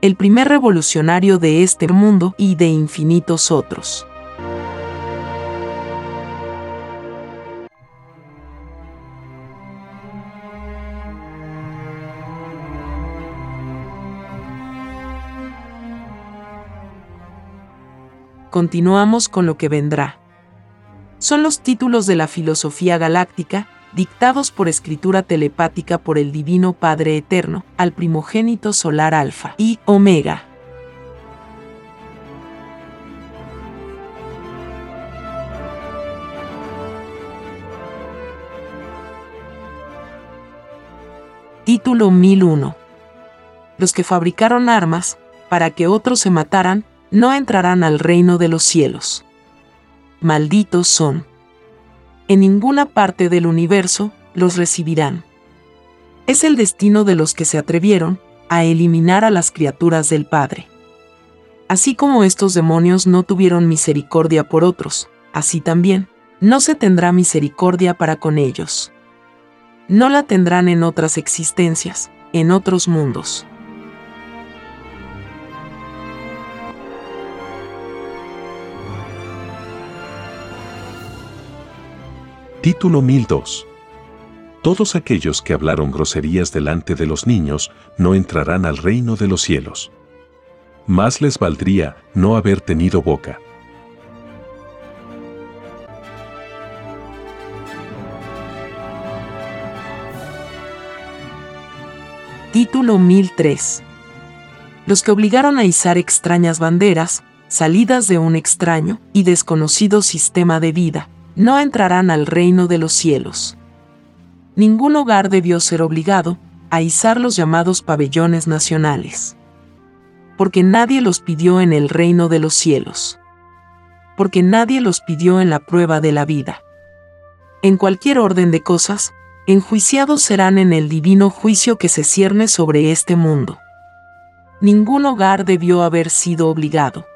el primer revolucionario de este mundo y de infinitos otros. Continuamos con lo que vendrá. Son los títulos de la filosofía galáctica, dictados por escritura telepática por el Divino Padre Eterno, al primogénito solar Alfa y Omega. Título 1001. Los que fabricaron armas, para que otros se mataran, no entrarán al reino de los cielos. Malditos son en ninguna parte del universo los recibirán. Es el destino de los que se atrevieron a eliminar a las criaturas del Padre. Así como estos demonios no tuvieron misericordia por otros, así también, no se tendrá misericordia para con ellos. No la tendrán en otras existencias, en otros mundos. Título 1002. Todos aquellos que hablaron groserías delante de los niños no entrarán al reino de los cielos. Más les valdría no haber tenido boca. Título 1003. Los que obligaron a izar extrañas banderas, salidas de un extraño y desconocido sistema de vida, no entrarán al reino de los cielos. Ningún hogar debió ser obligado a izar los llamados pabellones nacionales. Porque nadie los pidió en el reino de los cielos. Porque nadie los pidió en la prueba de la vida. En cualquier orden de cosas, enjuiciados serán en el divino juicio que se cierne sobre este mundo. Ningún hogar debió haber sido obligado.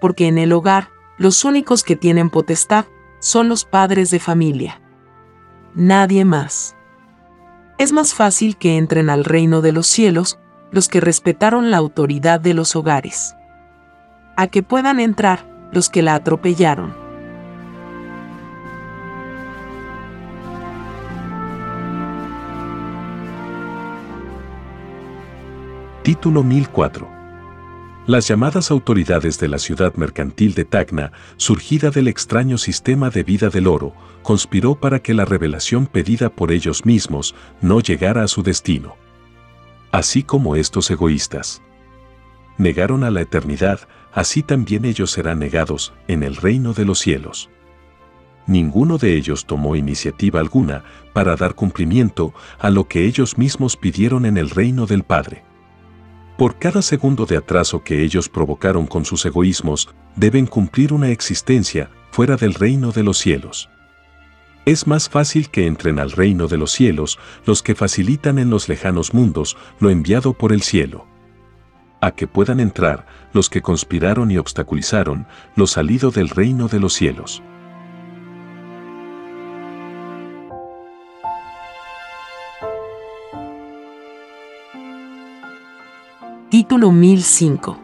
Porque en el hogar, los únicos que tienen potestad son los padres de familia. Nadie más. Es más fácil que entren al reino de los cielos los que respetaron la autoridad de los hogares. A que puedan entrar los que la atropellaron. Título 1004 las llamadas autoridades de la ciudad mercantil de Tacna, surgida del extraño sistema de vida del oro, conspiró para que la revelación pedida por ellos mismos no llegara a su destino. Así como estos egoístas. negaron a la eternidad, así también ellos serán negados en el reino de los cielos. Ninguno de ellos tomó iniciativa alguna para dar cumplimiento a lo que ellos mismos pidieron en el reino del Padre. Por cada segundo de atraso que ellos provocaron con sus egoísmos, deben cumplir una existencia fuera del reino de los cielos. Es más fácil que entren al reino de los cielos los que facilitan en los lejanos mundos lo enviado por el cielo. A que puedan entrar los que conspiraron y obstaculizaron lo salido del reino de los cielos. Título 1005.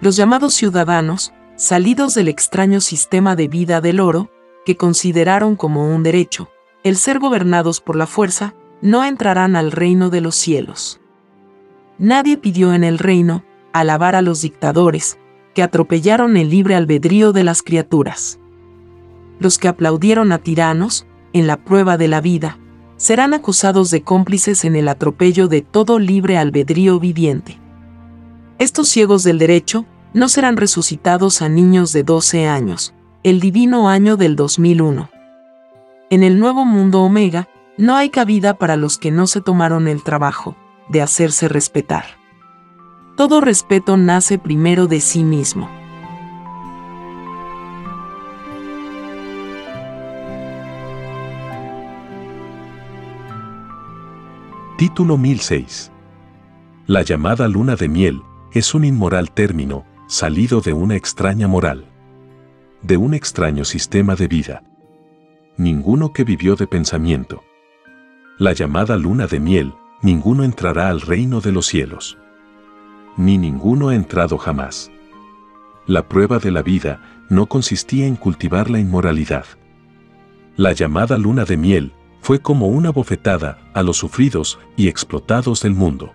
Los llamados ciudadanos, salidos del extraño sistema de vida del oro, que consideraron como un derecho, el ser gobernados por la fuerza, no entrarán al reino de los cielos. Nadie pidió en el reino alabar a los dictadores, que atropellaron el libre albedrío de las criaturas. Los que aplaudieron a tiranos, en la prueba de la vida, serán acusados de cómplices en el atropello de todo libre albedrío viviente. Estos ciegos del derecho no serán resucitados a niños de 12 años, el divino año del 2001. En el nuevo mundo Omega, no hay cabida para los que no se tomaron el trabajo de hacerse respetar. Todo respeto nace primero de sí mismo. Título 1006. La llamada luna de miel es un inmoral término, salido de una extraña moral. De un extraño sistema de vida. Ninguno que vivió de pensamiento. La llamada luna de miel, ninguno entrará al reino de los cielos. Ni ninguno ha entrado jamás. La prueba de la vida no consistía en cultivar la inmoralidad. La llamada luna de miel fue como una bofetada a los sufridos y explotados del mundo.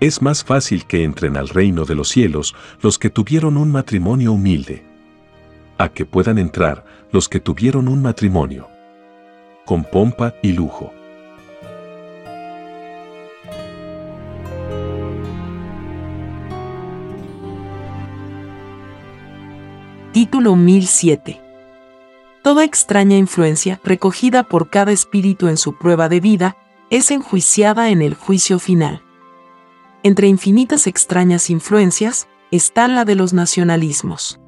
Es más fácil que entren al reino de los cielos los que tuvieron un matrimonio humilde, a que puedan entrar los que tuvieron un matrimonio con pompa y lujo. Título 1007 Toda extraña influencia recogida por cada espíritu en su prueba de vida es enjuiciada en el juicio final. Entre infinitas extrañas influencias está la de los nacionalismos.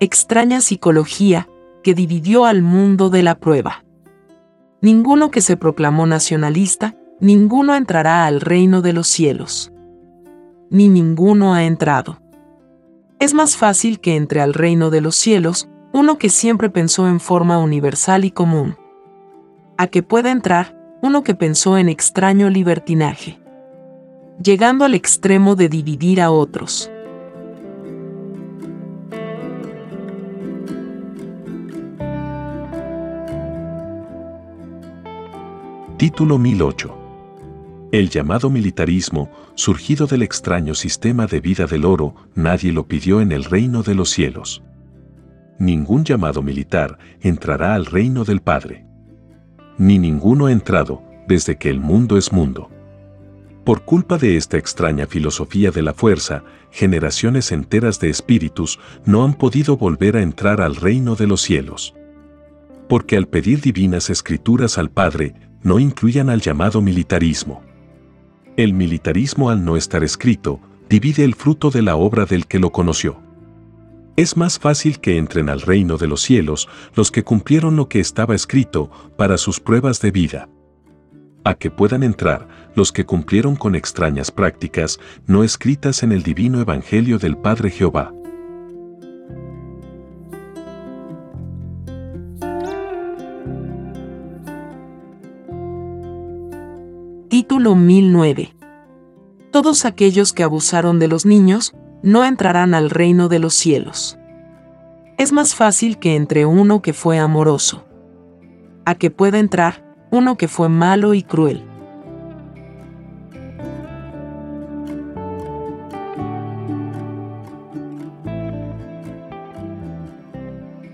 Extraña psicología que dividió al mundo de la prueba. Ninguno que se proclamó nacionalista, ninguno entrará al reino de los cielos. Ni ninguno ha entrado. Es más fácil que entre al reino de los cielos uno que siempre pensó en forma universal y común. A que pueda entrar uno que pensó en extraño libertinaje llegando al extremo de dividir a otros. Título 1008. El llamado militarismo, surgido del extraño sistema de vida del oro, nadie lo pidió en el reino de los cielos. Ningún llamado militar entrará al reino del Padre. Ni ninguno ha entrado, desde que el mundo es mundo. Por culpa de esta extraña filosofía de la fuerza, generaciones enteras de espíritus no han podido volver a entrar al reino de los cielos. Porque al pedir divinas escrituras al Padre, no incluyan al llamado militarismo. El militarismo al no estar escrito, divide el fruto de la obra del que lo conoció. Es más fácil que entren al reino de los cielos los que cumplieron lo que estaba escrito para sus pruebas de vida a que puedan entrar los que cumplieron con extrañas prácticas no escritas en el divino Evangelio del Padre Jehová. Título 1009 Todos aquellos que abusaron de los niños no entrarán al reino de los cielos. Es más fácil que entre uno que fue amoroso. A que pueda entrar uno que fue malo y cruel.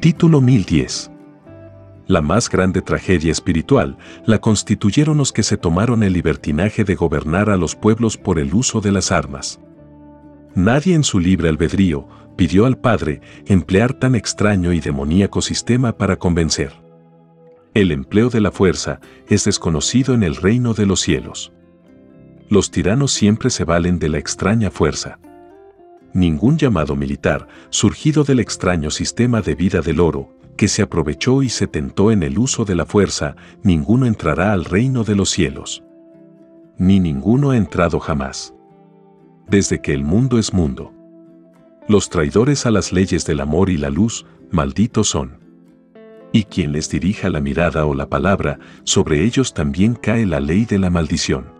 Título 1010 La más grande tragedia espiritual la constituyeron los que se tomaron el libertinaje de gobernar a los pueblos por el uso de las armas. Nadie en su libre albedrío pidió al Padre emplear tan extraño y demoníaco sistema para convencer. El empleo de la fuerza es desconocido en el reino de los cielos. Los tiranos siempre se valen de la extraña fuerza. Ningún llamado militar, surgido del extraño sistema de vida del oro, que se aprovechó y se tentó en el uso de la fuerza, ninguno entrará al reino de los cielos. Ni ninguno ha entrado jamás. Desde que el mundo es mundo. Los traidores a las leyes del amor y la luz, malditos son. Y quien les dirija la mirada o la palabra, sobre ellos también cae la ley de la maldición.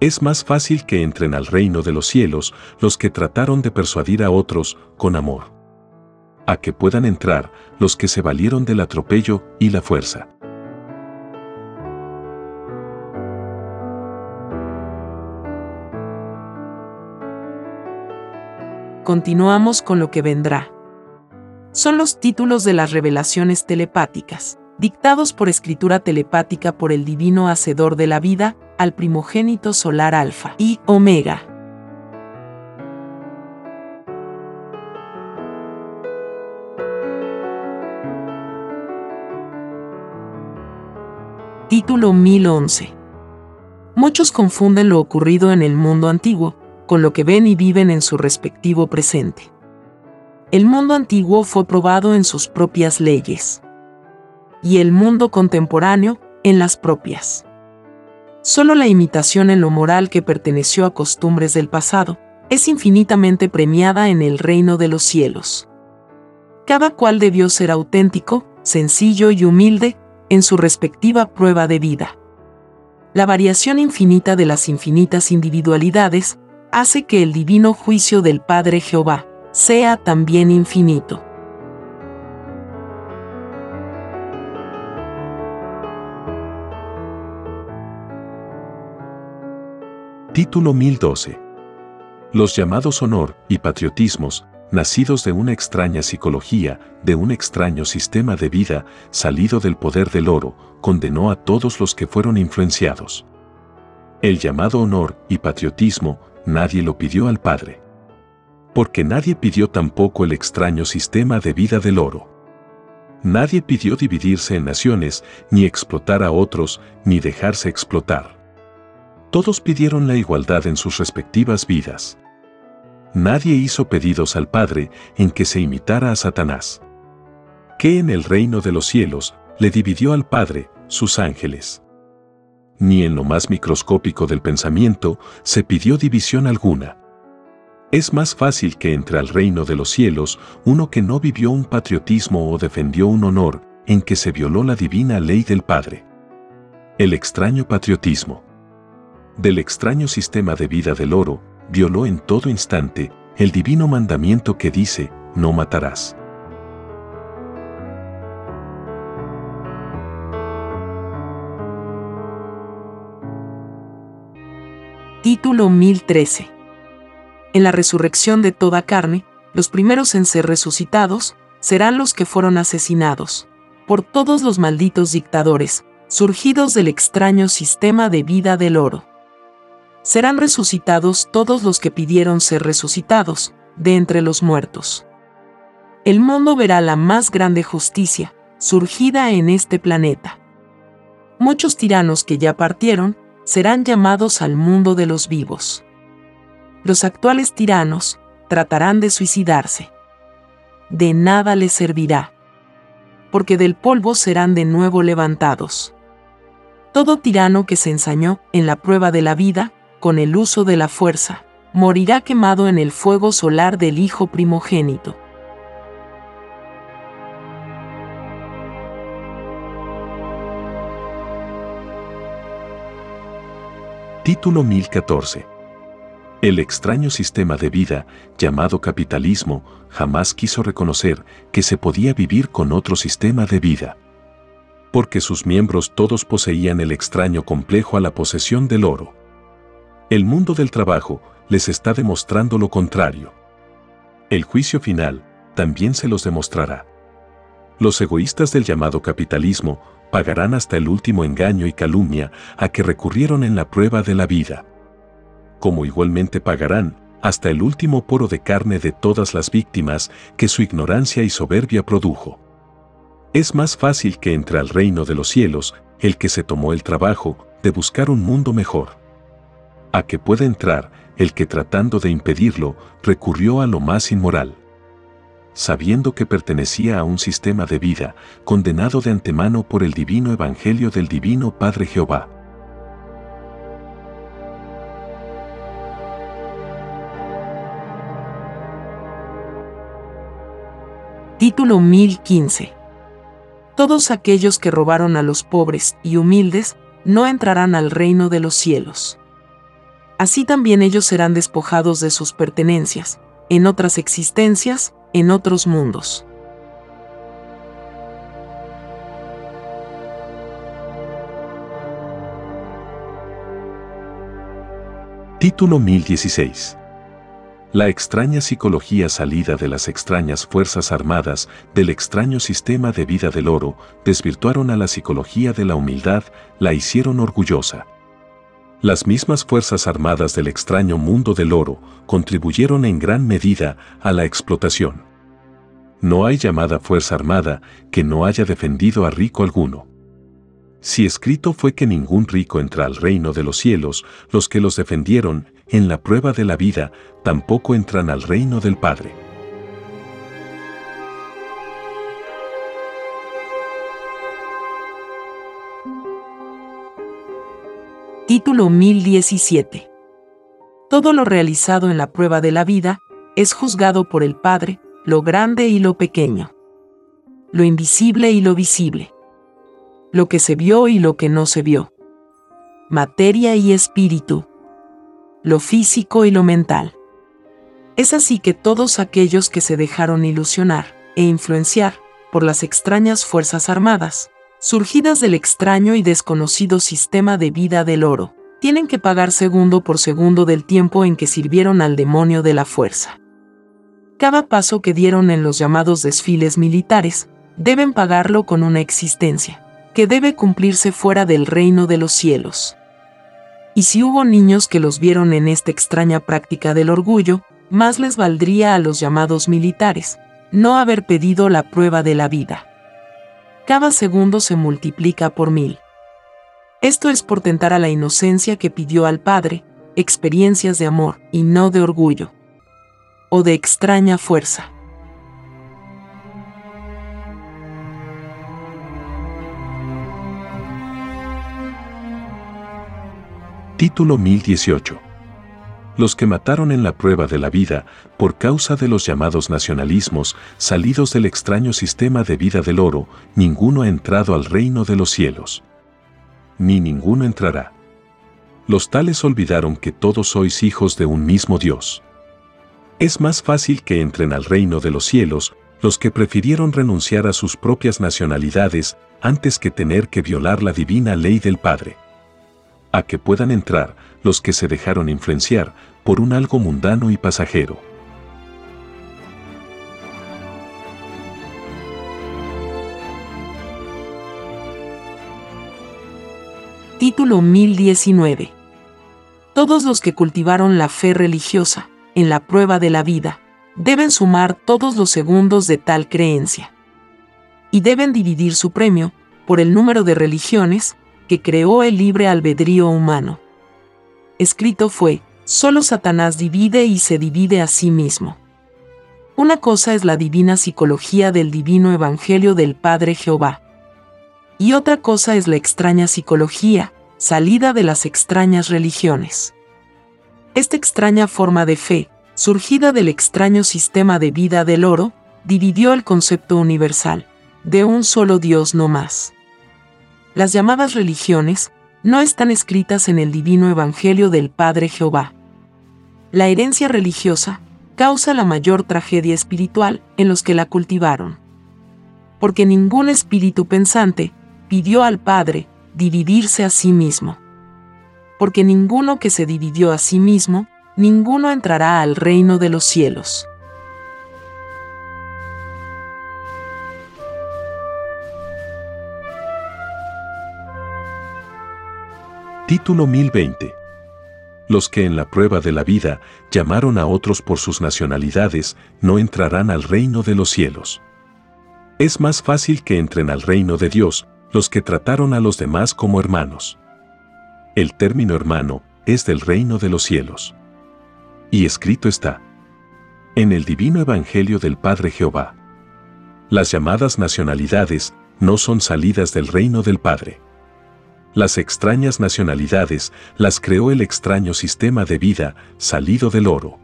Es más fácil que entren al reino de los cielos los que trataron de persuadir a otros con amor. A que puedan entrar los que se valieron del atropello y la fuerza. continuamos con lo que vendrá. Son los títulos de las revelaciones telepáticas, dictados por escritura telepática por el divino hacedor de la vida, al primogénito solar Alfa y Omega. Título 1011. Muchos confunden lo ocurrido en el mundo antiguo con lo que ven y viven en su respectivo presente. El mundo antiguo fue probado en sus propias leyes y el mundo contemporáneo en las propias. Solo la imitación en lo moral que perteneció a costumbres del pasado es infinitamente premiada en el reino de los cielos. Cada cual debió ser auténtico, sencillo y humilde en su respectiva prueba de vida. La variación infinita de las infinitas individualidades hace que el divino juicio del Padre Jehová sea también infinito. Título 1012. Los llamados honor y patriotismos, nacidos de una extraña psicología, de un extraño sistema de vida, salido del poder del oro, condenó a todos los que fueron influenciados. El llamado honor y patriotismo nadie lo pidió al Padre. Porque nadie pidió tampoco el extraño sistema de vida del oro. Nadie pidió dividirse en naciones, ni explotar a otros, ni dejarse explotar. Todos pidieron la igualdad en sus respectivas vidas. Nadie hizo pedidos al Padre en que se imitara a Satanás. Que en el reino de los cielos le dividió al Padre sus ángeles ni en lo más microscópico del pensamiento se pidió división alguna. Es más fácil que entre al reino de los cielos uno que no vivió un patriotismo o defendió un honor en que se violó la divina ley del Padre. El extraño patriotismo. Del extraño sistema de vida del oro, violó en todo instante el divino mandamiento que dice, no matarás. Título 1013. En la resurrección de toda carne, los primeros en ser resucitados serán los que fueron asesinados por todos los malditos dictadores, surgidos del extraño sistema de vida del oro. Serán resucitados todos los que pidieron ser resucitados, de entre los muertos. El mundo verá la más grande justicia, surgida en este planeta. Muchos tiranos que ya partieron, serán llamados al mundo de los vivos. Los actuales tiranos tratarán de suicidarse. De nada les servirá, porque del polvo serán de nuevo levantados. Todo tirano que se ensañó en la prueba de la vida, con el uso de la fuerza, morirá quemado en el fuego solar del Hijo primogénito. Título 1014. El extraño sistema de vida, llamado capitalismo, jamás quiso reconocer que se podía vivir con otro sistema de vida. Porque sus miembros todos poseían el extraño complejo a la posesión del oro. El mundo del trabajo les está demostrando lo contrario. El juicio final también se los demostrará. Los egoístas del llamado capitalismo pagarán hasta el último engaño y calumnia a que recurrieron en la prueba de la vida. Como igualmente pagarán hasta el último poro de carne de todas las víctimas que su ignorancia y soberbia produjo. Es más fácil que entre al reino de los cielos el que se tomó el trabajo de buscar un mundo mejor. A que pueda entrar el que tratando de impedirlo recurrió a lo más inmoral. Sabiendo que pertenecía a un sistema de vida condenado de antemano por el divino evangelio del divino Padre Jehová. Título 1015 Todos aquellos que robaron a los pobres y humildes no entrarán al reino de los cielos. Así también ellos serán despojados de sus pertenencias, en otras existencias, en otros mundos. Título 1016 la extraña psicología salida de las extrañas Fuerzas Armadas del extraño sistema de vida del oro desvirtuaron a la psicología de la humildad, la hicieron orgullosa. Las mismas Fuerzas Armadas del extraño mundo del oro contribuyeron en gran medida a la explotación. No hay llamada Fuerza Armada que no haya defendido a rico alguno. Si escrito fue que ningún rico entra al reino de los cielos, los que los defendieron en la prueba de la vida tampoco entran al reino del Padre. Título 1017 Todo lo realizado en la prueba de la vida es juzgado por el Padre, lo grande y lo pequeño, lo invisible y lo visible. Lo que se vio y lo que no se vio, materia y espíritu, lo físico y lo mental. Es así que todos aquellos que se dejaron ilusionar e influenciar por las extrañas Fuerzas Armadas, surgidas del extraño y desconocido sistema de vida del oro, tienen que pagar segundo por segundo del tiempo en que sirvieron al demonio de la fuerza. Cada paso que dieron en los llamados desfiles militares, deben pagarlo con una existencia que debe cumplirse fuera del reino de los cielos. Y si hubo niños que los vieron en esta extraña práctica del orgullo, más les valdría a los llamados militares no haber pedido la prueba de la vida. Cada segundo se multiplica por mil. Esto es por tentar a la inocencia que pidió al Padre, experiencias de amor y no de orgullo, o de extraña fuerza. Título 1018. Los que mataron en la prueba de la vida por causa de los llamados nacionalismos salidos del extraño sistema de vida del oro, ninguno ha entrado al reino de los cielos. Ni ninguno entrará. Los tales olvidaron que todos sois hijos de un mismo Dios. Es más fácil que entren al reino de los cielos los que prefirieron renunciar a sus propias nacionalidades antes que tener que violar la divina ley del Padre a que puedan entrar los que se dejaron influenciar por un algo mundano y pasajero. Título 1019 Todos los que cultivaron la fe religiosa, en la prueba de la vida, deben sumar todos los segundos de tal creencia. Y deben dividir su premio, por el número de religiones, que creó el libre albedrío humano. Escrito fue, solo Satanás divide y se divide a sí mismo. Una cosa es la divina psicología del divino evangelio del Padre Jehová. Y otra cosa es la extraña psicología, salida de las extrañas religiones. Esta extraña forma de fe, surgida del extraño sistema de vida del oro, dividió el concepto universal, de un solo Dios no más. Las llamadas religiones no están escritas en el divino Evangelio del Padre Jehová. La herencia religiosa causa la mayor tragedia espiritual en los que la cultivaron. Porque ningún espíritu pensante pidió al Padre dividirse a sí mismo. Porque ninguno que se dividió a sí mismo, ninguno entrará al reino de los cielos. Título 1020. los que en la prueba de la vida llamaron a otros por sus nacionalidades, no entrarán al reino de los cielos. Es más fácil que entren al reino de Dios los que trataron a los demás como hermanos. El término hermano es del reino de los cielos. Y escrito está. En el divino Evangelio del Padre Jehová. Las llamadas nacionalidades no son salidas del reino del Padre. Las extrañas nacionalidades las creó el extraño sistema de vida salido del oro.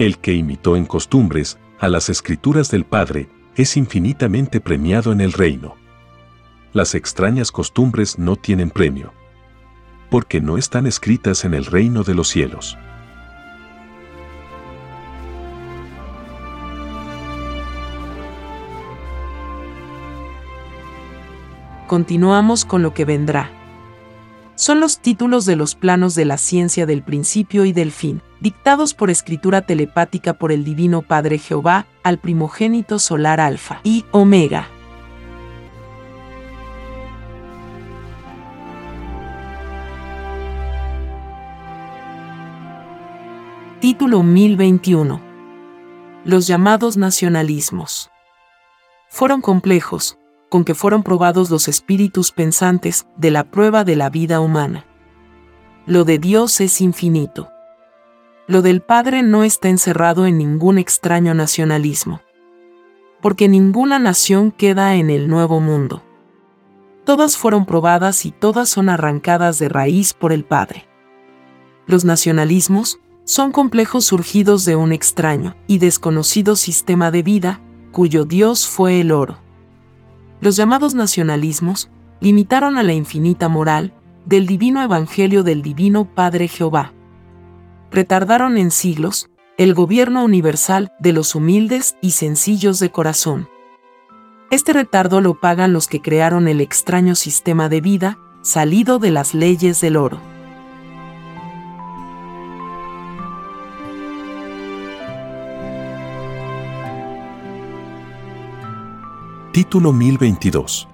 El que imitó en costumbres a las escrituras del Padre es infinitamente premiado en el reino. Las extrañas costumbres no tienen premio, porque no están escritas en el reino de los cielos. Continuamos con lo que vendrá. Son los títulos de los planos de la ciencia del principio y del fin, dictados por escritura telepática por el Divino Padre Jehová al primogénito solar Alfa y Omega. Título 1021. Los llamados nacionalismos. Fueron complejos, con que fueron probados los espíritus pensantes de la prueba de la vida humana. Lo de Dios es infinito. Lo del Padre no está encerrado en ningún extraño nacionalismo. Porque ninguna nación queda en el nuevo mundo. Todas fueron probadas y todas son arrancadas de raíz por el Padre. Los nacionalismos son complejos surgidos de un extraño y desconocido sistema de vida, cuyo Dios fue el oro los llamados nacionalismos limitaron a la infinita moral del divino evangelio del divino Padre Jehová. Retardaron en siglos el gobierno universal de los humildes y sencillos de corazón. Este retardo lo pagan los que crearon el extraño sistema de vida salido de las leyes del oro. Título 1022.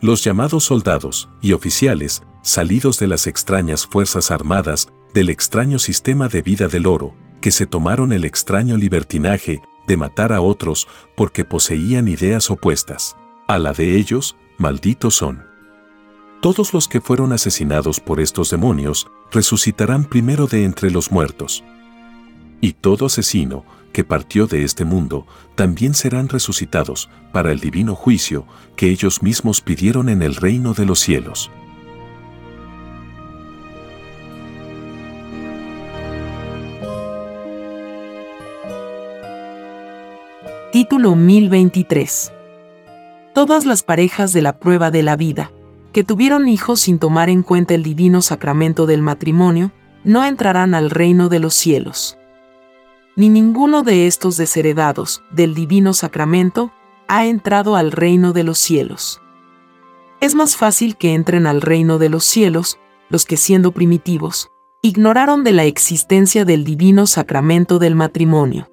Los llamados soldados y oficiales, salidos de las extrañas fuerzas armadas del extraño sistema de vida del oro, que se tomaron el extraño libertinaje de matar a otros porque poseían ideas opuestas. A la de ellos, malditos son. Todos los que fueron asesinados por estos demonios resucitarán primero de entre los muertos. Y todo asesino, que partió de este mundo, también serán resucitados para el divino juicio que ellos mismos pidieron en el reino de los cielos. Título 1023 Todas las parejas de la prueba de la vida, que tuvieron hijos sin tomar en cuenta el divino sacramento del matrimonio, no entrarán al reino de los cielos ni ninguno de estos desheredados del divino sacramento ha entrado al reino de los cielos. Es más fácil que entren al reino de los cielos los que siendo primitivos, ignoraron de la existencia del divino sacramento del matrimonio.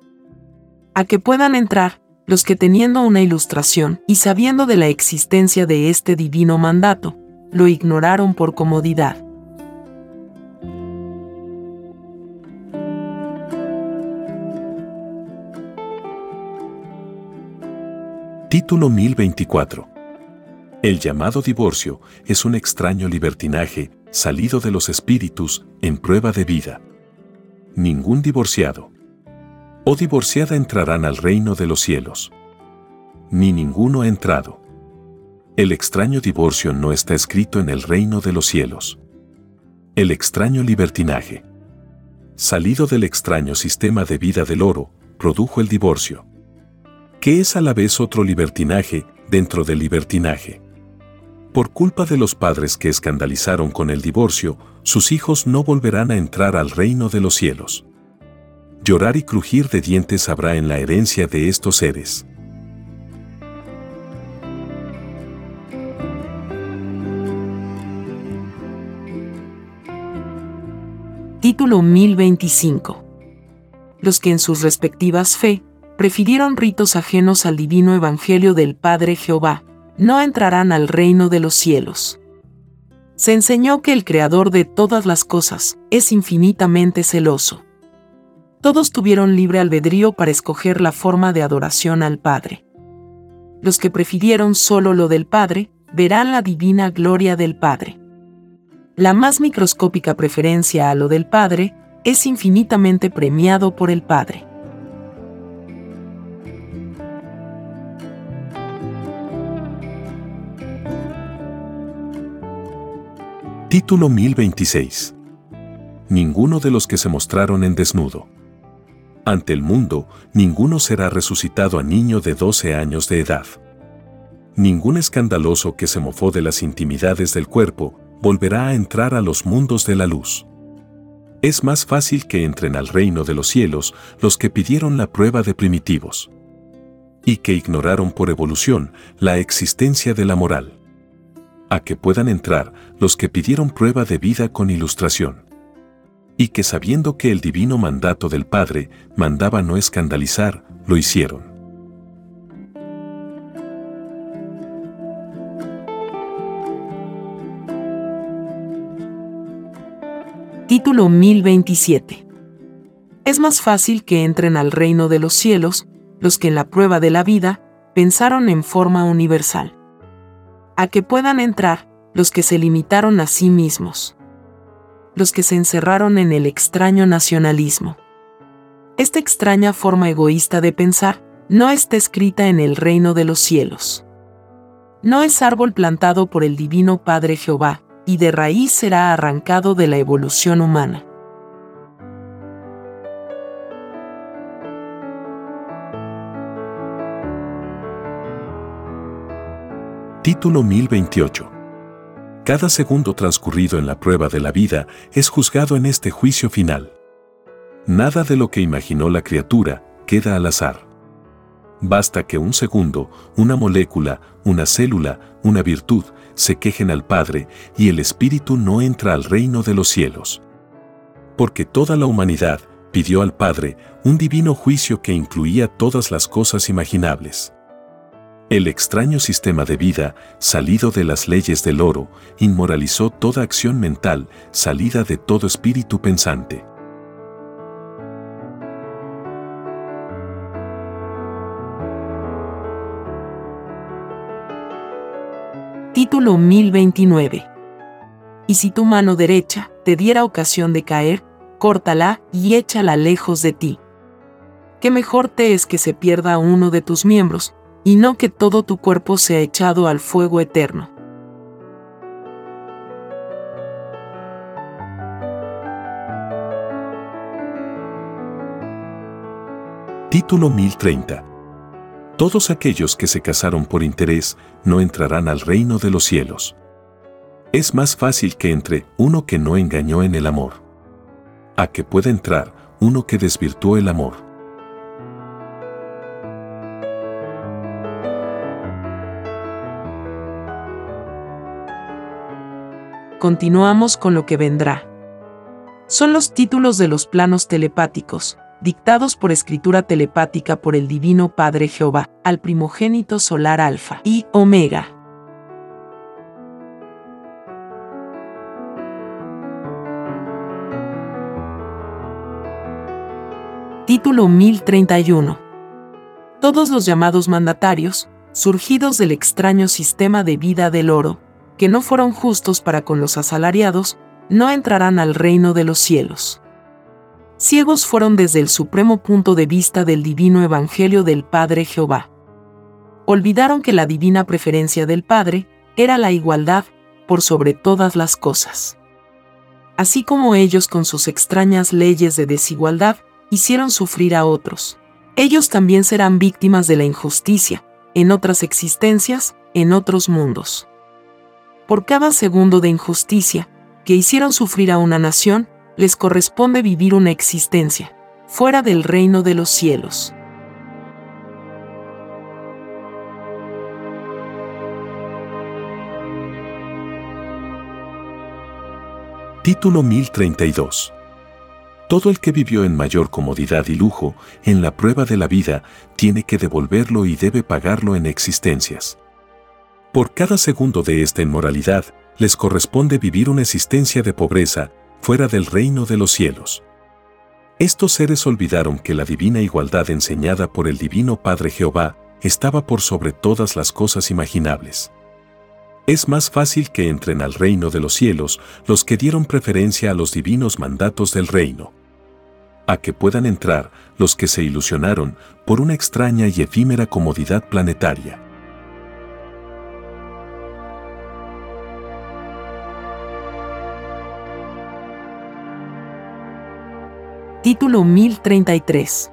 A que puedan entrar los que teniendo una ilustración y sabiendo de la existencia de este divino mandato, lo ignoraron por comodidad. Título 1024. El llamado divorcio es un extraño libertinaje salido de los espíritus en prueba de vida. Ningún divorciado o divorciada entrarán al reino de los cielos. Ni ninguno ha entrado. El extraño divorcio no está escrito en el reino de los cielos. El extraño libertinaje, salido del extraño sistema de vida del oro, produjo el divorcio que es a la vez otro libertinaje dentro del libertinaje. Por culpa de los padres que escandalizaron con el divorcio, sus hijos no volverán a entrar al reino de los cielos. Llorar y crujir de dientes habrá en la herencia de estos seres. Título 1025. Los que en sus respectivas fe prefirieron ritos ajenos al divino evangelio del Padre Jehová, no entrarán al reino de los cielos. Se enseñó que el Creador de todas las cosas es infinitamente celoso. Todos tuvieron libre albedrío para escoger la forma de adoración al Padre. Los que prefirieron solo lo del Padre, verán la divina gloria del Padre. La más microscópica preferencia a lo del Padre es infinitamente premiado por el Padre. Título 1026. Ninguno de los que se mostraron en desnudo. Ante el mundo, ninguno será resucitado a niño de 12 años de edad. Ningún escandaloso que se mofó de las intimidades del cuerpo volverá a entrar a los mundos de la luz. Es más fácil que entren al reino de los cielos los que pidieron la prueba de primitivos y que ignoraron por evolución la existencia de la moral a que puedan entrar los que pidieron prueba de vida con ilustración. Y que sabiendo que el divino mandato del Padre mandaba no escandalizar, lo hicieron. Título 1027 Es más fácil que entren al reino de los cielos los que en la prueba de la vida pensaron en forma universal a que puedan entrar los que se limitaron a sí mismos, los que se encerraron en el extraño nacionalismo. Esta extraña forma egoísta de pensar no está escrita en el reino de los cielos. No es árbol plantado por el Divino Padre Jehová, y de raíz será arrancado de la evolución humana. Título 1028. Cada segundo transcurrido en la prueba de la vida es juzgado en este juicio final. Nada de lo que imaginó la criatura queda al azar. Basta que un segundo, una molécula, una célula, una virtud, se quejen al Padre y el Espíritu no entra al reino de los cielos. Porque toda la humanidad pidió al Padre un divino juicio que incluía todas las cosas imaginables. El extraño sistema de vida, salido de las leyes del oro, inmoralizó toda acción mental, salida de todo espíritu pensante. Título 1029 Y si tu mano derecha te diera ocasión de caer, córtala y échala lejos de ti. Qué mejor te es que se pierda uno de tus miembros, y no que todo tu cuerpo sea echado al fuego eterno. Título 1030 Todos aquellos que se casaron por interés no entrarán al reino de los cielos. Es más fácil que entre uno que no engañó en el amor, a que pueda entrar uno que desvirtuó el amor. Continuamos con lo que vendrá. Son los títulos de los planos telepáticos, dictados por escritura telepática por el Divino Padre Jehová, al primogénito solar Alfa y Omega. Título 1031. Todos los llamados mandatarios, surgidos del extraño sistema de vida del oro, que no fueron justos para con los asalariados, no entrarán al reino de los cielos. Ciegos fueron desde el supremo punto de vista del divino Evangelio del Padre Jehová. Olvidaron que la divina preferencia del Padre era la igualdad por sobre todas las cosas. Así como ellos con sus extrañas leyes de desigualdad hicieron sufrir a otros, ellos también serán víctimas de la injusticia, en otras existencias, en otros mundos por cada segundo de injusticia que hicieron sufrir a una nación, les corresponde vivir una existencia fuera del reino de los cielos. Título 1032 Todo el que vivió en mayor comodidad y lujo en la prueba de la vida tiene que devolverlo y debe pagarlo en existencias. Por cada segundo de esta inmoralidad, les corresponde vivir una existencia de pobreza fuera del reino de los cielos. Estos seres olvidaron que la divina igualdad enseñada por el Divino Padre Jehová estaba por sobre todas las cosas imaginables. Es más fácil que entren al reino de los cielos los que dieron preferencia a los divinos mandatos del reino. A que puedan entrar los que se ilusionaron por una extraña y efímera comodidad planetaria. Título 1033.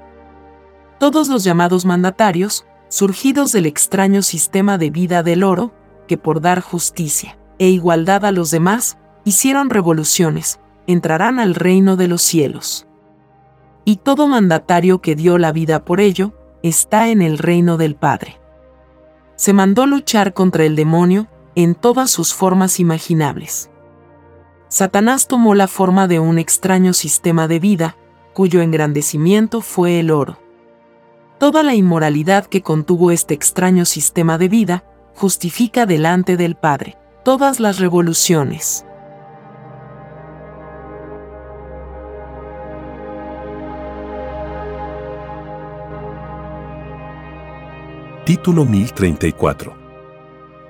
Todos los llamados mandatarios, surgidos del extraño sistema de vida del oro, que por dar justicia e igualdad a los demás, hicieron revoluciones, entrarán al reino de los cielos. Y todo mandatario que dio la vida por ello, está en el reino del Padre. Se mandó luchar contra el demonio en todas sus formas imaginables. Satanás tomó la forma de un extraño sistema de vida, cuyo engrandecimiento fue el oro. Toda la inmoralidad que contuvo este extraño sistema de vida justifica delante del Padre todas las revoluciones. Título 1034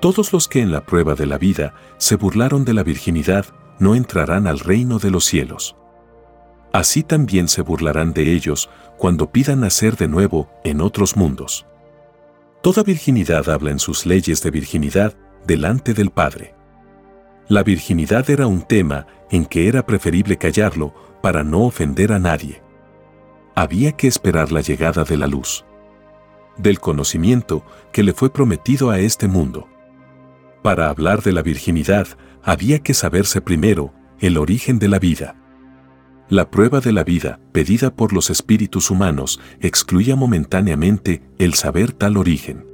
Todos los que en la prueba de la vida se burlaron de la virginidad no entrarán al reino de los cielos así también se burlarán de ellos cuando pidan nacer de nuevo en otros mundos. Toda virginidad habla en sus leyes de virginidad delante del Padre. La virginidad era un tema en que era preferible callarlo para no ofender a nadie. Había que esperar la llegada de la luz, del conocimiento que le fue prometido a este mundo. Para hablar de la virginidad había que saberse primero el origen de la vida. La prueba de la vida, pedida por los espíritus humanos, excluía momentáneamente el saber tal origen.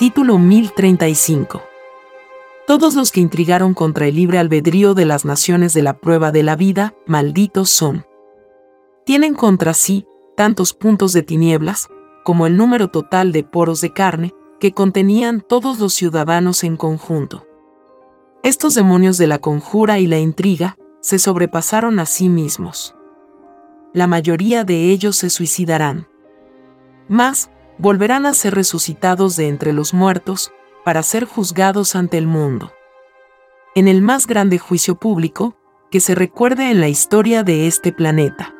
Título 1035 Todos los que intrigaron contra el libre albedrío de las naciones de la prueba de la vida, malditos son. Tienen contra sí tantos puntos de tinieblas, como el número total de poros de carne que contenían todos los ciudadanos en conjunto. Estos demonios de la conjura y la intriga se sobrepasaron a sí mismos. La mayoría de ellos se suicidarán. Mas, volverán a ser resucitados de entre los muertos para ser juzgados ante el mundo. En el más grande juicio público que se recuerde en la historia de este planeta.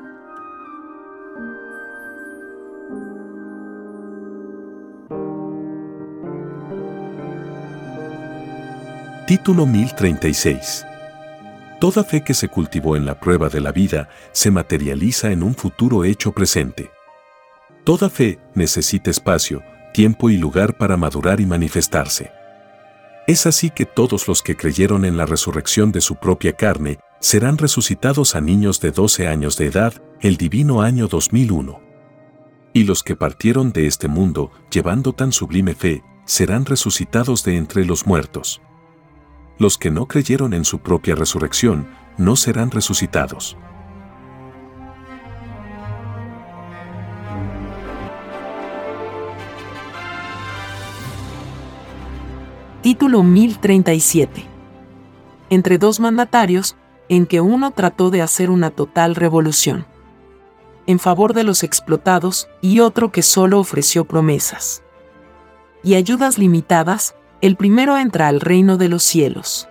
Título 1036. Toda fe que se cultivó en la prueba de la vida se materializa en un futuro hecho presente. Toda fe necesita espacio, tiempo y lugar para madurar y manifestarse. Es así que todos los que creyeron en la resurrección de su propia carne serán resucitados a niños de 12 años de edad el divino año 2001. Y los que partieron de este mundo llevando tan sublime fe serán resucitados de entre los muertos los que no creyeron en su propia resurrección no serán resucitados. Título 1037 Entre dos mandatarios, en que uno trató de hacer una total revolución en favor de los explotados y otro que solo ofreció promesas y ayudas limitadas el primero entra al reino de los cielos.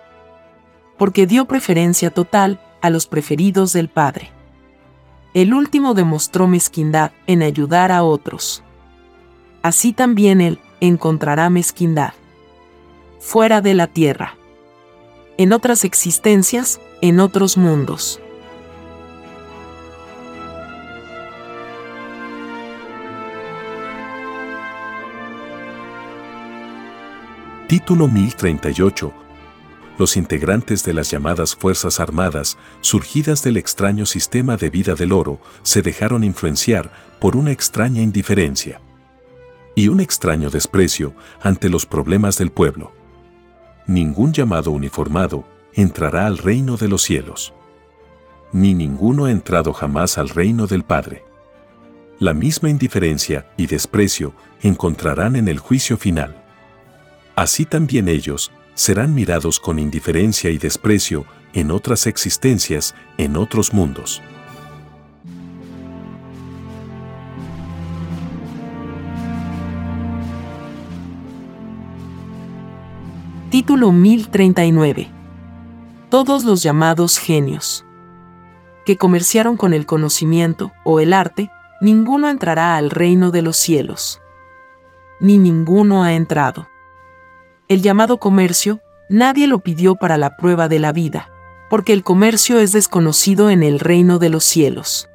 Porque dio preferencia total a los preferidos del Padre. El último demostró mezquindad en ayudar a otros. Así también él encontrará mezquindad. Fuera de la tierra. En otras existencias, en otros mundos. Título 1038. Los integrantes de las llamadas Fuerzas Armadas, surgidas del extraño sistema de vida del oro, se dejaron influenciar por una extraña indiferencia y un extraño desprecio ante los problemas del pueblo. Ningún llamado uniformado entrará al reino de los cielos. Ni ninguno ha entrado jamás al reino del Padre. la misma indiferencia y desprecio encontrarán en el juicio final. Así también ellos serán mirados con indiferencia y desprecio en otras existencias, en otros mundos. Título 1039. Todos los llamados genios. Que comerciaron con el conocimiento o el arte, ninguno entrará al reino de los cielos. Ni ninguno ha entrado. El llamado comercio, nadie lo pidió para la prueba de la vida, porque el comercio es desconocido en el reino de los cielos.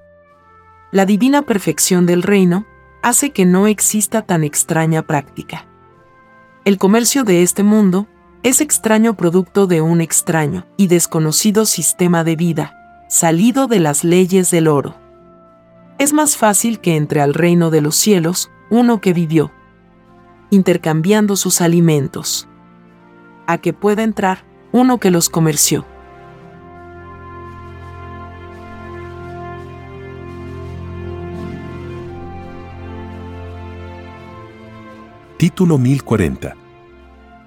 La divina perfección del reino hace que no exista tan extraña práctica. El comercio de este mundo es extraño producto de un extraño y desconocido sistema de vida, salido de las leyes del oro. Es más fácil que entre al reino de los cielos uno que vivió, intercambiando sus alimentos, a que pueda entrar uno que los comerció. Título 1040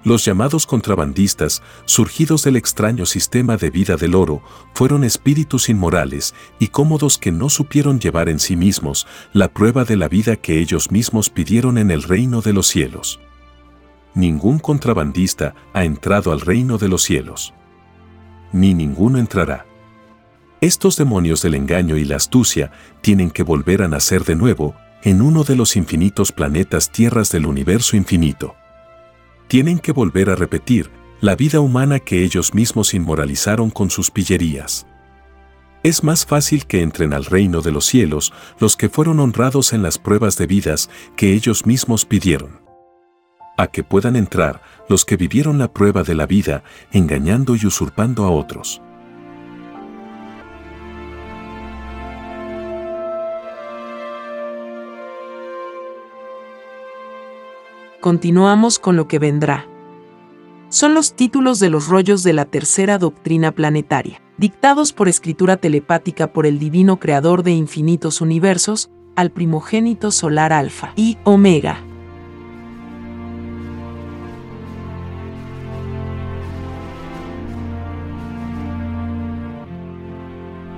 los llamados contrabandistas, surgidos del extraño sistema de vida del oro, fueron espíritus inmorales y cómodos que no supieron llevar en sí mismos la prueba de la vida que ellos mismos pidieron en el reino de los cielos. Ningún contrabandista ha entrado al reino de los cielos. Ni ninguno entrará. Estos demonios del engaño y la astucia tienen que volver a nacer de nuevo en uno de los infinitos planetas tierras del universo infinito tienen que volver a repetir la vida humana que ellos mismos inmoralizaron con sus pillerías. Es más fácil que entren al reino de los cielos los que fueron honrados en las pruebas de vidas que ellos mismos pidieron. A que puedan entrar los que vivieron la prueba de la vida engañando y usurpando a otros. Continuamos con lo que vendrá. Son los títulos de los rollos de la tercera doctrina planetaria, dictados por escritura telepática por el divino creador de infinitos universos, al primogénito solar Alfa y Omega.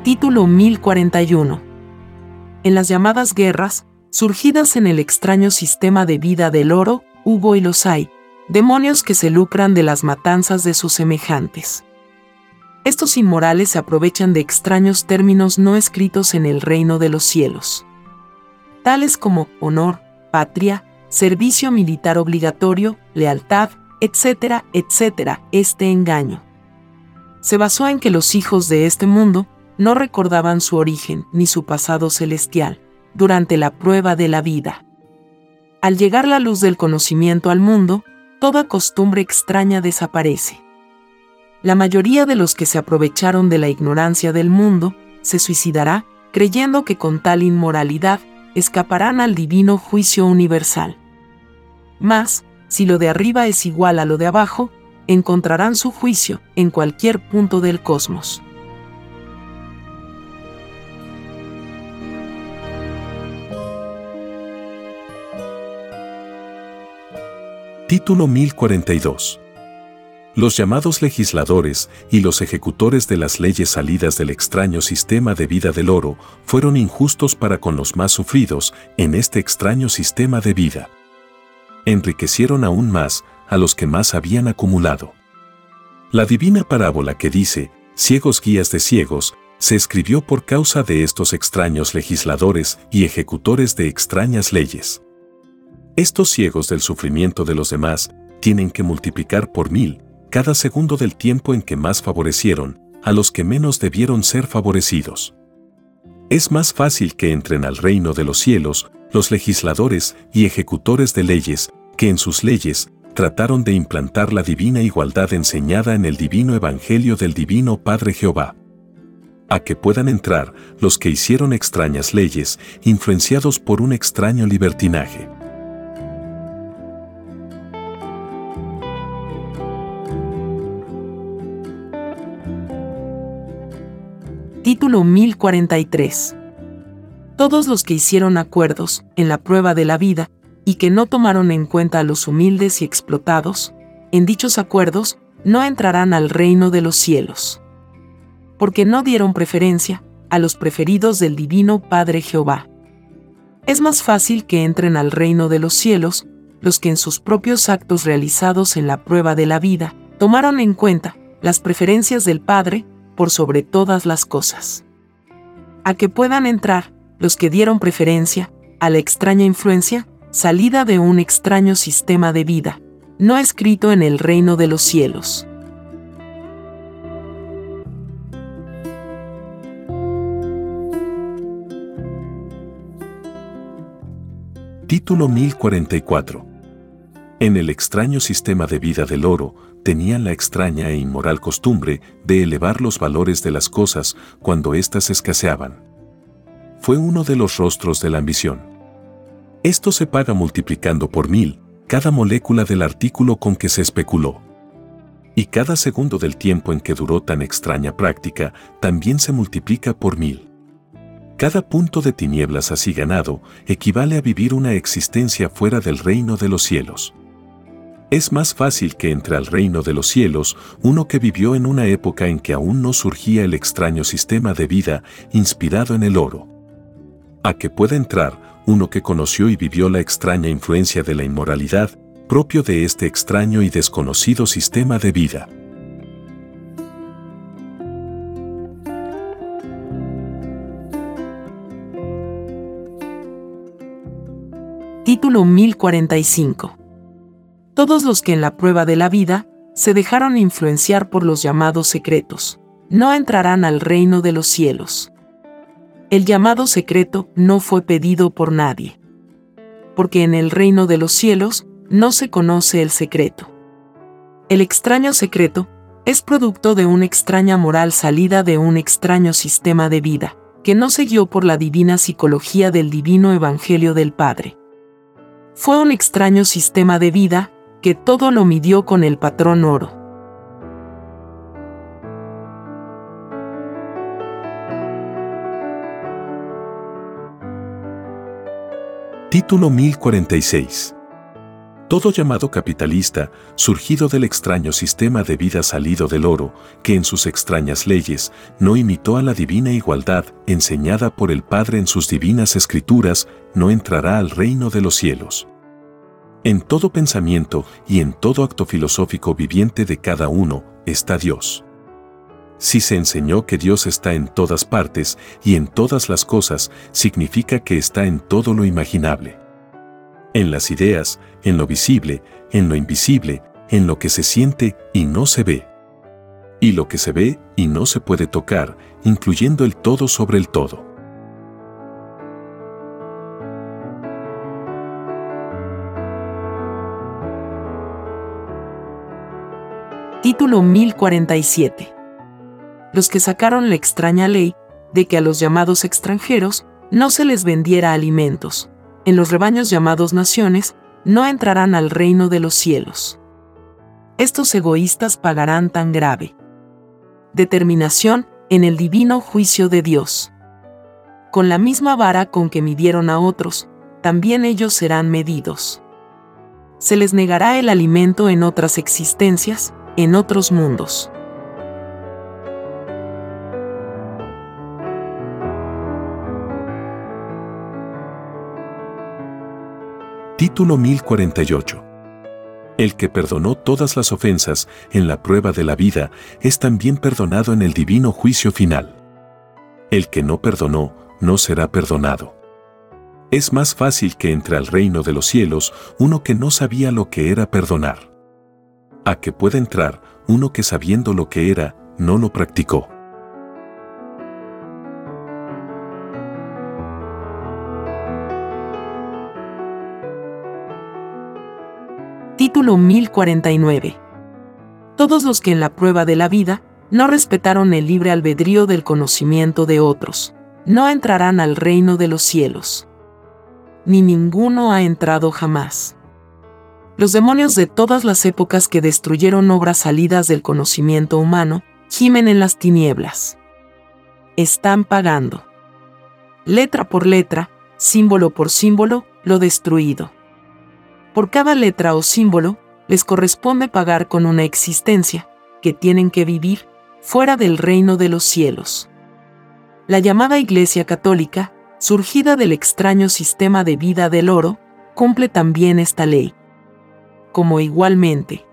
Título 1041. En las llamadas guerras, surgidas en el extraño sistema de vida del oro, hubo y los hay, demonios que se lucran de las matanzas de sus semejantes. Estos inmorales se aprovechan de extraños términos no escritos en el reino de los cielos, tales como honor, patria, servicio militar obligatorio, lealtad, etcétera, etcétera, este engaño. Se basó en que los hijos de este mundo no recordaban su origen ni su pasado celestial durante la prueba de la vida. Al llegar la luz del conocimiento al mundo, toda costumbre extraña desaparece. La mayoría de los que se aprovecharon de la ignorancia del mundo se suicidará creyendo que con tal inmoralidad escaparán al divino juicio universal. Mas, si lo de arriba es igual a lo de abajo, encontrarán su juicio en cualquier punto del cosmos. Título 1042. Los llamados legisladores y los ejecutores de las leyes salidas del extraño sistema de vida del oro fueron injustos para con los más sufridos en este extraño sistema de vida. Enriquecieron aún más a los que más habían acumulado. La divina parábola que dice, ciegos guías de ciegos, se escribió por causa de estos extraños legisladores y ejecutores de extrañas leyes. Estos ciegos del sufrimiento de los demás tienen que multiplicar por mil cada segundo del tiempo en que más favorecieron a los que menos debieron ser favorecidos. Es más fácil que entren al reino de los cielos los legisladores y ejecutores de leyes que en sus leyes trataron de implantar la divina igualdad enseñada en el divino Evangelio del Divino Padre Jehová. A que puedan entrar los que hicieron extrañas leyes influenciados por un extraño libertinaje. Título 1043. Todos los que hicieron acuerdos en la prueba de la vida y que no tomaron en cuenta a los humildes y explotados, en dichos acuerdos, no entrarán al reino de los cielos. Porque no dieron preferencia a los preferidos del Divino Padre Jehová. Es más fácil que entren al reino de los cielos los que en sus propios actos realizados en la prueba de la vida tomaron en cuenta las preferencias del Padre por sobre todas las cosas. A que puedan entrar los que dieron preferencia a la extraña influencia salida de un extraño sistema de vida, no escrito en el reino de los cielos. Título 1044 En el extraño sistema de vida del oro, tenían la extraña e inmoral costumbre de elevar los valores de las cosas cuando éstas escaseaban. Fue uno de los rostros de la ambición. Esto se paga multiplicando por mil cada molécula del artículo con que se especuló. Y cada segundo del tiempo en que duró tan extraña práctica también se multiplica por mil. Cada punto de tinieblas así ganado equivale a vivir una existencia fuera del reino de los cielos. Es más fácil que entre al reino de los cielos uno que vivió en una época en que aún no surgía el extraño sistema de vida inspirado en el oro. A que pueda entrar uno que conoció y vivió la extraña influencia de la inmoralidad propio de este extraño y desconocido sistema de vida. Título 1045 todos los que en la prueba de la vida se dejaron influenciar por los llamados secretos, no entrarán al reino de los cielos. El llamado secreto no fue pedido por nadie. Porque en el reino de los cielos no se conoce el secreto. El extraño secreto es producto de una extraña moral salida de un extraño sistema de vida, que no se guió por la divina psicología del divino Evangelio del Padre. Fue un extraño sistema de vida que todo lo midió con el patrón oro. Título 1046 todo llamado capitalista, surgido del extraño sistema de vida salido del oro, que en sus extrañas leyes no imitó a la divina igualdad enseñada por el Padre en sus divinas escrituras, no entrará al reino de los cielos. En todo pensamiento y en todo acto filosófico viviente de cada uno está Dios. Si se enseñó que Dios está en todas partes y en todas las cosas, significa que está en todo lo imaginable. En las ideas, en lo visible, en lo invisible, en lo que se siente y no se ve. Y lo que se ve y no se puede tocar, incluyendo el todo sobre el todo. Título 1047. Los que sacaron la extraña ley de que a los llamados extranjeros no se les vendiera alimentos, en los rebaños llamados naciones, no entrarán al reino de los cielos. Estos egoístas pagarán tan grave determinación en el divino juicio de Dios. Con la misma vara con que midieron a otros, también ellos serán medidos. Se les negará el alimento en otras existencias, en otros mundos. Título 1048 el que perdonó todas las ofensas en la prueba de la vida es también perdonado en el divino juicio final. El que no perdonó no será perdonado. Es más fácil que entre al reino de los cielos uno que no sabía lo que era perdonar a que pueda entrar uno que sabiendo lo que era, no lo practicó. Título 1049 Todos los que en la prueba de la vida no respetaron el libre albedrío del conocimiento de otros, no entrarán al reino de los cielos. Ni ninguno ha entrado jamás los demonios de todas las épocas que destruyeron obras salidas del conocimiento humano, gimen en las tinieblas. Están pagando. letra por letra, símbolo por símbolo, lo destruido. Por cada letra o símbolo, les corresponde pagar con una existencia, que tienen que vivir, fuera del reino de los cielos. La llamada Iglesia Católica, surgida del extraño sistema de vida del oro, cumple también esta ley. Como igualmente,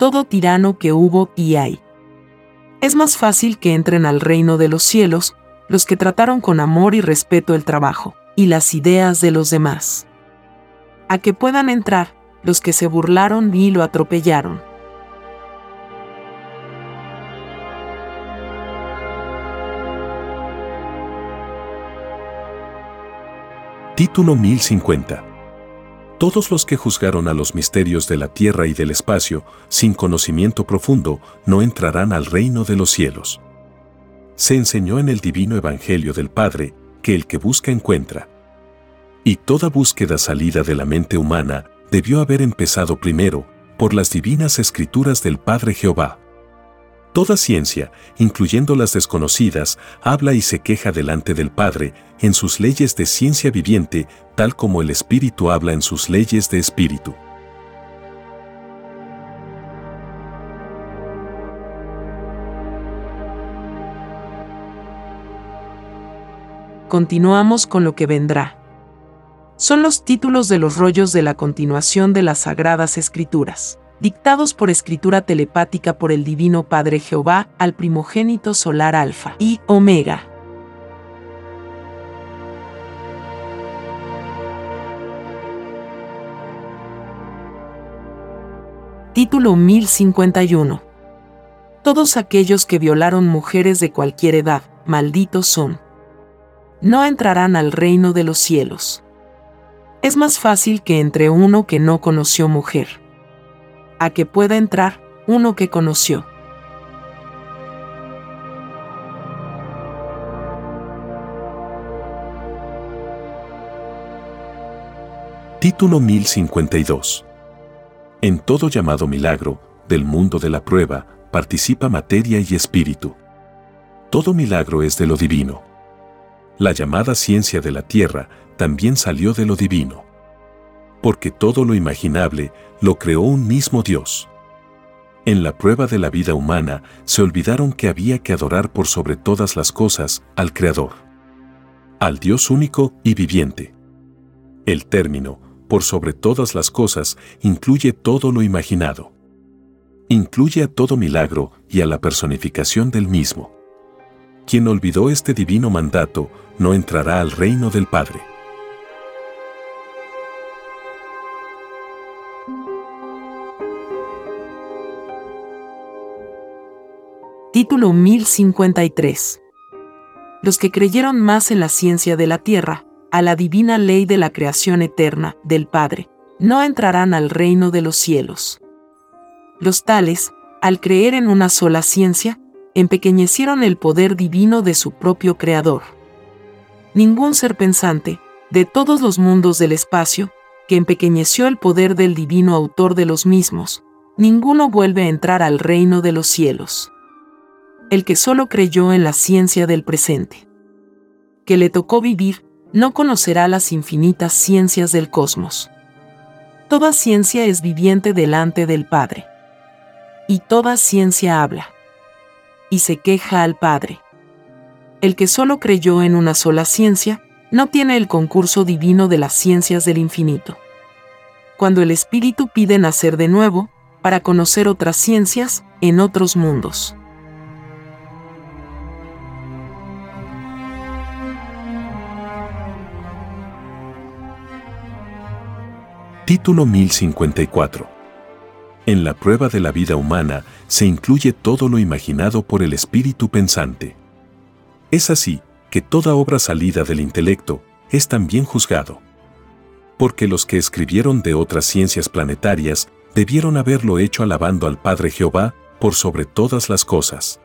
todo tirano que hubo y hay. Es más fácil que entren al reino de los cielos los que trataron con amor y respeto el trabajo y las ideas de los demás. A que puedan entrar los que se burlaron y lo atropellaron. Título 1050 todos los que juzgaron a los misterios de la tierra y del espacio sin conocimiento profundo no entrarán al reino de los cielos. Se enseñó en el divino Evangelio del Padre que el que busca encuentra. Y toda búsqueda salida de la mente humana debió haber empezado primero por las divinas escrituras del Padre Jehová. Toda ciencia, incluyendo las desconocidas, habla y se queja delante del Padre en sus leyes de ciencia viviente, tal como el Espíritu habla en sus leyes de Espíritu. Continuamos con lo que vendrá. Son los títulos de los rollos de la continuación de las Sagradas Escrituras dictados por escritura telepática por el Divino Padre Jehová al primogénito solar Alfa y Omega. Título 1051 Todos aquellos que violaron mujeres de cualquier edad, malditos son. No entrarán al reino de los cielos. Es más fácil que entre uno que no conoció mujer a que pueda entrar uno que conoció. Título 1052 En todo llamado milagro, del mundo de la prueba, participa materia y espíritu. Todo milagro es de lo divino. La llamada ciencia de la tierra también salió de lo divino porque todo lo imaginable lo creó un mismo Dios. En la prueba de la vida humana se olvidaron que había que adorar por sobre todas las cosas al Creador, al Dios único y viviente. El término, por sobre todas las cosas, incluye todo lo imaginado. Incluye a todo milagro y a la personificación del mismo. Quien olvidó este divino mandato no entrará al reino del Padre. Título 1053. Los que creyeron más en la ciencia de la tierra, a la divina ley de la creación eterna del Padre, no entrarán al reino de los cielos. Los tales, al creer en una sola ciencia, empequeñecieron el poder divino de su propio Creador. Ningún ser pensante, de todos los mundos del espacio, que empequeñeció el poder del divino autor de los mismos, ninguno vuelve a entrar al reino de los cielos el que solo creyó en la ciencia del presente. Que le tocó vivir, no conocerá las infinitas ciencias del cosmos. Toda ciencia es viviente delante del Padre. Y toda ciencia habla. Y se queja al Padre. El que solo creyó en una sola ciencia, no tiene el concurso divino de las ciencias del infinito. Cuando el Espíritu pide nacer de nuevo, para conocer otras ciencias, en otros mundos. Título 1054. En la prueba de la vida humana se incluye todo lo imaginado por el espíritu pensante. Es así que toda obra salida del intelecto es también juzgado. Porque los que escribieron de otras ciencias planetarias debieron haberlo hecho alabando al Padre Jehová por sobre todas las cosas.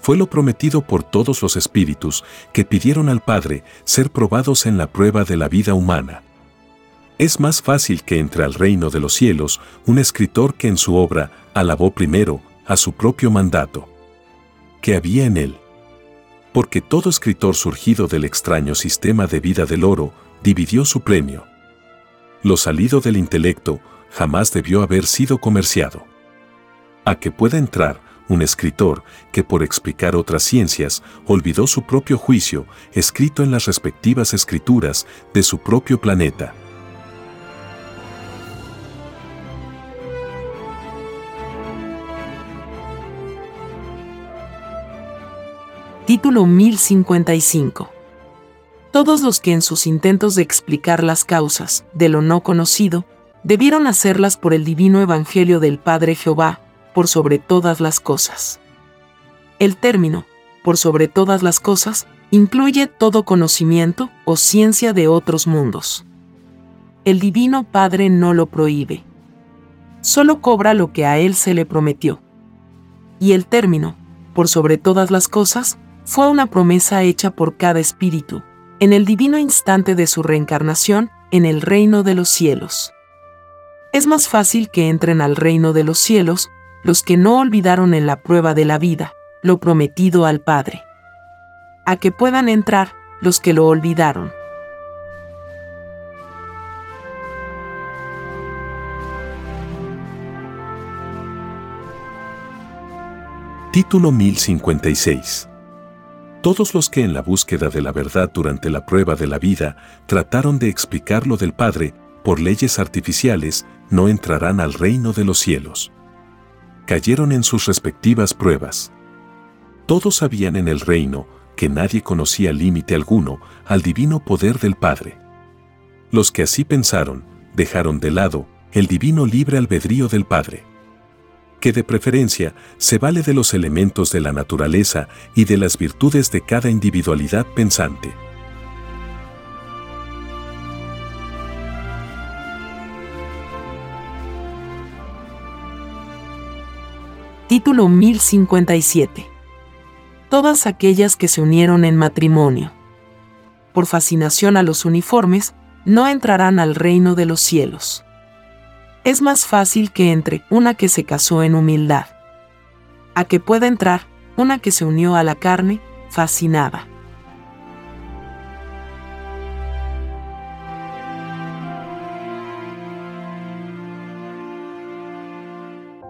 Fue lo prometido por todos los espíritus que pidieron al Padre ser probados en la prueba de la vida humana. Es más fácil que entre al reino de los cielos un escritor que en su obra alabó primero a su propio mandato, que había en él. porque todo escritor surgido del extraño sistema de vida del oro dividió su premio. Lo salido del intelecto jamás debió haber sido comerciado. A que pueda entrar un escritor que por explicar otras ciencias olvidó su propio juicio escrito en las respectivas escrituras de su propio planeta. Título 1055 Todos los que en sus intentos de explicar las causas de lo no conocido, debieron hacerlas por el divino Evangelio del Padre Jehová, por sobre todas las cosas. El término, por sobre todas las cosas, incluye todo conocimiento o ciencia de otros mundos. El Divino Padre no lo prohíbe. Solo cobra lo que a Él se le prometió. Y el término, por sobre todas las cosas, fue una promesa hecha por cada espíritu, en el divino instante de su reencarnación en el reino de los cielos. Es más fácil que entren al reino de los cielos los que no olvidaron en la prueba de la vida lo prometido al Padre. A que puedan entrar los que lo olvidaron. Título 1056 Todos los que en la búsqueda de la verdad durante la prueba de la vida trataron de explicar lo del Padre por leyes artificiales no entrarán al reino de los cielos cayeron en sus respectivas pruebas. Todos sabían en el reino que nadie conocía límite alguno al divino poder del Padre. Los que así pensaron, dejaron de lado el divino libre albedrío del Padre, que de preferencia se vale de los elementos de la naturaleza y de las virtudes de cada individualidad pensante. Título 1057. Todas aquellas que se unieron en matrimonio. Por fascinación a los uniformes, no entrarán al reino de los cielos. Es más fácil que entre una que se casó en humildad. A que pueda entrar una que se unió a la carne, fascinada.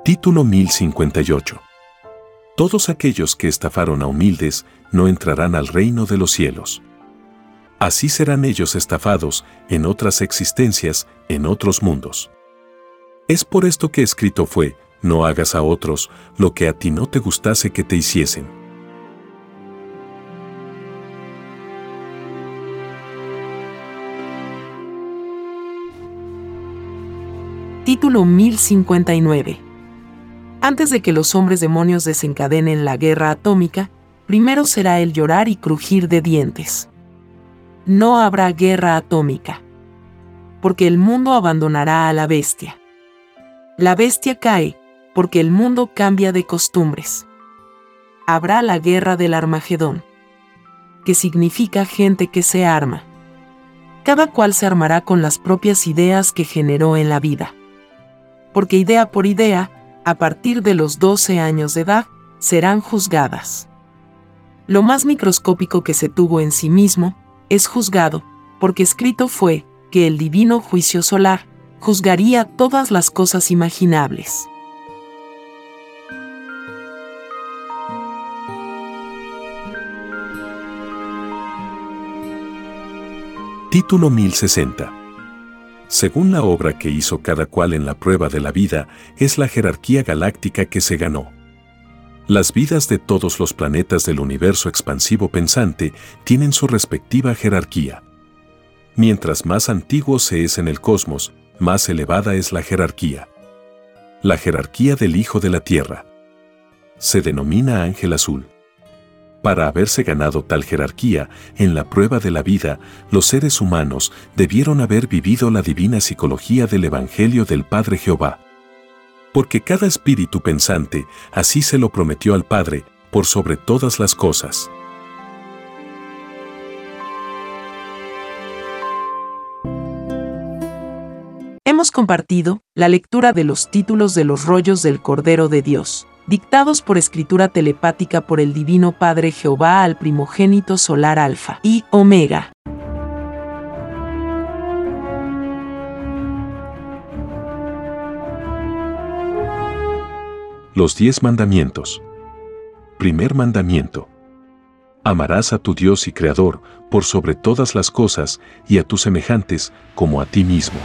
Título 1058. Todos aquellos que estafaron a humildes no entrarán al reino de los cielos. Así serán ellos estafados en otras existencias, en otros mundos. Es por esto que escrito fue, no hagas a otros lo que a ti no te gustase que te hiciesen. Título 1059 antes de que los hombres demonios desencadenen la guerra atómica, primero será el llorar y crujir de dientes. No habrá guerra atómica, porque el mundo abandonará a la bestia. La bestia cae, porque el mundo cambia de costumbres. Habrá la guerra del Armagedón, que significa gente que se arma. Cada cual se armará con las propias ideas que generó en la vida. Porque idea por idea, a partir de los 12 años de edad, serán juzgadas. Lo más microscópico que se tuvo en sí mismo es juzgado, porque escrito fue que el divino juicio solar juzgaría todas las cosas imaginables. Título 1060 según la obra que hizo cada cual en la prueba de la vida, es la jerarquía galáctica que se ganó. Las vidas de todos los planetas del universo expansivo pensante tienen su respectiva jerarquía. Mientras más antiguo se es en el cosmos, más elevada es la jerarquía. La jerarquía del Hijo de la Tierra. Se denomina Ángel Azul. Para haberse ganado tal jerarquía, en la prueba de la vida, los seres humanos debieron haber vivido la divina psicología del Evangelio del Padre Jehová. Porque cada espíritu pensante así se lo prometió al Padre, por sobre todas las cosas. Hemos compartido la lectura de los títulos de los rollos del Cordero de Dios dictados por escritura telepática por el Divino Padre Jehová al primogénito solar Alfa y Omega. Los diez mandamientos. Primer mandamiento. Amarás a tu Dios y Creador por sobre todas las cosas y a tus semejantes como a ti mismo.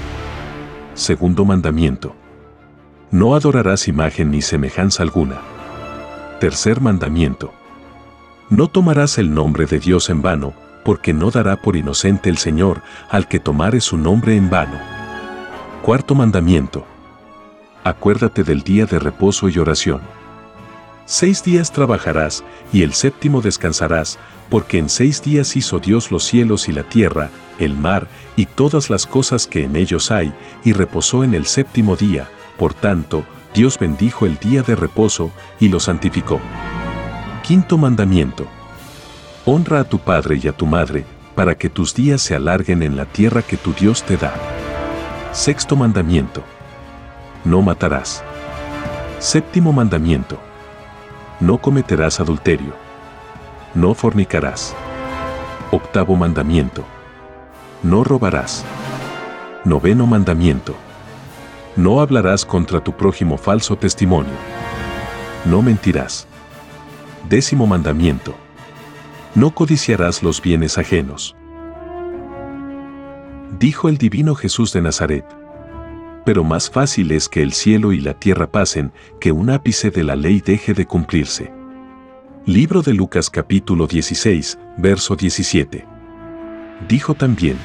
Segundo mandamiento. No adorarás imagen ni semejanza alguna. Tercer mandamiento. No tomarás el nombre de Dios en vano, porque no dará por inocente el Señor al que tomare su nombre en vano. Cuarto mandamiento acuérdate del día de reposo y oración. Seis días trabajarás y el séptimo descansarás, porque en seis días hizo Dios los cielos y la tierra, el mar y todas las cosas que en ellos hay, y reposó en el séptimo día. Por tanto, Dios bendijo el día de reposo y lo santificó. Quinto mandamiento. Honra a tu padre y a tu madre, para que tus días se alarguen en la tierra que tu Dios te da. Sexto mandamiento no matarás. Séptimo mandamiento. No cometerás adulterio. No fornicarás. Octavo mandamiento. No robarás. Noveno mandamiento. No hablarás contra tu prójimo falso testimonio. No mentirás. Décimo mandamiento. No codiciarás los bienes ajenos. Dijo el divino Jesús de Nazaret pero más fácil es que el cielo y la tierra pasen, que un ápice de la ley deje de cumplirse. Libro de Lucas capítulo 16, verso 17. Dijo también,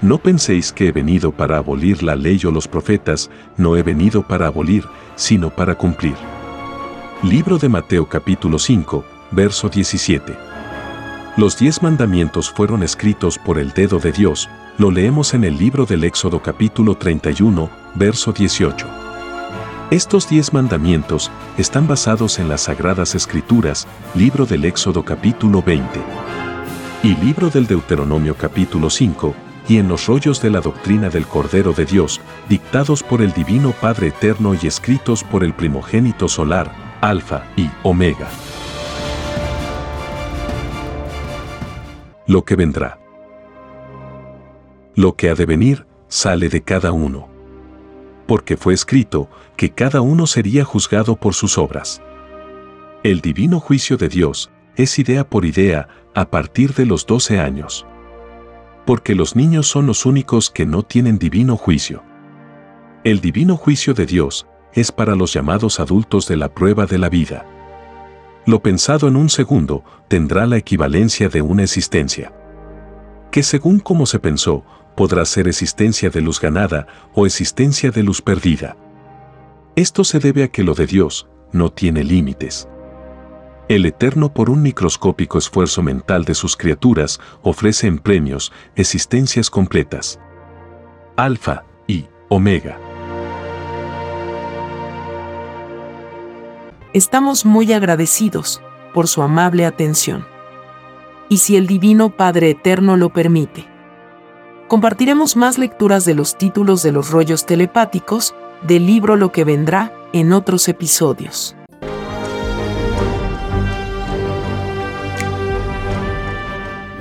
No penséis que he venido para abolir la ley o los profetas, no he venido para abolir, sino para cumplir. Libro de Mateo capítulo 5, verso 17. Los diez mandamientos fueron escritos por el dedo de Dios, lo leemos en el libro del Éxodo capítulo 31, verso 18. Estos diez mandamientos están basados en las Sagradas Escrituras, libro del Éxodo capítulo 20 y libro del Deuteronomio capítulo 5, y en los rollos de la doctrina del Cordero de Dios, dictados por el Divino Padre Eterno y escritos por el primogénito solar, Alfa y Omega. Lo que vendrá. Lo que ha de venir sale de cada uno. Porque fue escrito que cada uno sería juzgado por sus obras. El divino juicio de Dios es idea por idea a partir de los 12 años. Porque los niños son los únicos que no tienen divino juicio. El divino juicio de Dios es para los llamados adultos de la prueba de la vida. Lo pensado en un segundo tendrá la equivalencia de una existencia. Que según como se pensó, podrá ser existencia de luz ganada o existencia de luz perdida. Esto se debe a que lo de Dios no tiene límites. El Eterno por un microscópico esfuerzo mental de sus criaturas ofrece en premios existencias completas. Alfa y Omega. Estamos muy agradecidos por su amable atención. Y si el Divino Padre Eterno lo permite, compartiremos más lecturas de los títulos de los rollos telepáticos del libro Lo que vendrá en otros episodios.